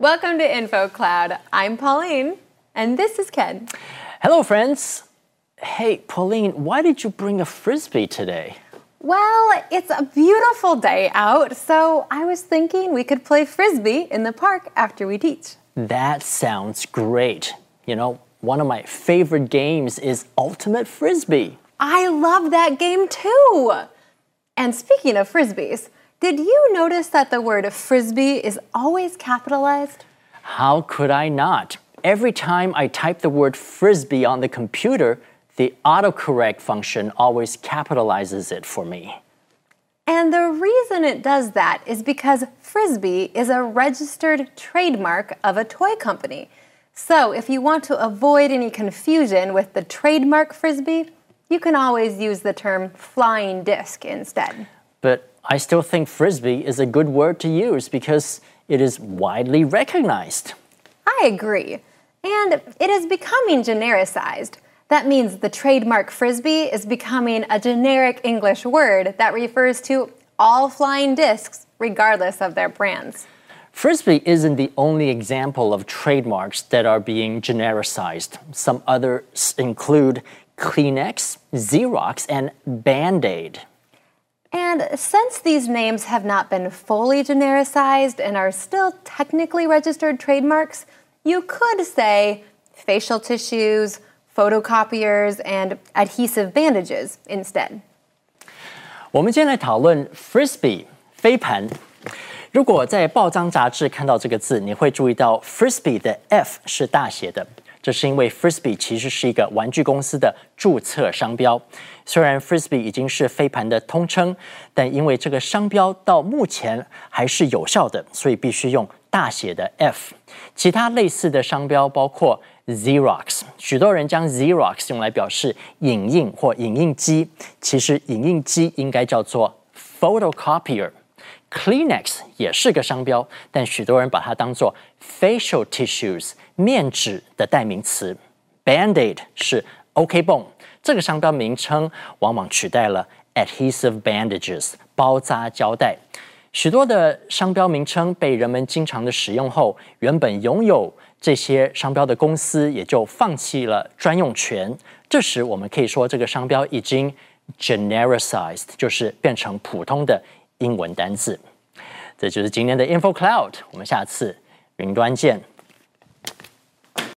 Welcome to InfoCloud. I'm Pauline, and this is Ken. Hello, friends. Hey, Pauline, why did you bring a frisbee today? Well, it's a beautiful day out, so I was thinking we could play frisbee in the park after we teach. That sounds great. You know, one of my favorite games is Ultimate Frisbee. I love that game too. And speaking of frisbees, did you notice that the word frisbee is always capitalized? How could I not? Every time I type the word frisbee on the computer, the autocorrect function always capitalizes it for me. And the reason it does that is because Frisbee is a registered trademark of a toy company. So if you want to avoid any confusion with the trademark Frisbee, you can always use the term flying disc instead. But I still think frisbee is a good word to use because it is widely recognized. I agree. And it is becoming genericized. That means the trademark frisbee is becoming a generic English word that refers to all flying discs, regardless of their brands. Frisbee isn't the only example of trademarks that are being genericized. Some others include Kleenex, Xerox, and Band Aid. And since these names have not been fully genericized and are still technically registered trademarks, you could say facial tissues, photocopiers, and adhesive bandages instead. 我们今天来讨论 frisbee 飞盘。如果在报章杂志看到这个字，你会注意到 frisbee 的 F 是大写的。 这是因为 Frisbee 其实是一个玩具公司的注册商标。虽然 Frisbee 已经是飞盘的通称，但因为这个商标到目前还是有效的，所以必须用大写的 F。其他类似的商标包括 Xerox，许多人将 Xerox 用来表示影印或影印机，其实影印机应该叫做 photocopier。Kleenex 也是个商标，但许多人把它当做 facial tissues 面纸的代名词。Band-Aid 是 OK 绷，这个商标名称往往取代了 adhesive bandages 包扎胶带。许多的商标名称被人们经常的使用后，原本拥有这些商标的公司也就放弃了专用权。这时，我们可以说这个商标已经 genericized，就是变成普通的。英文单字，这就是今天的 Info Cloud。我们下次云端见。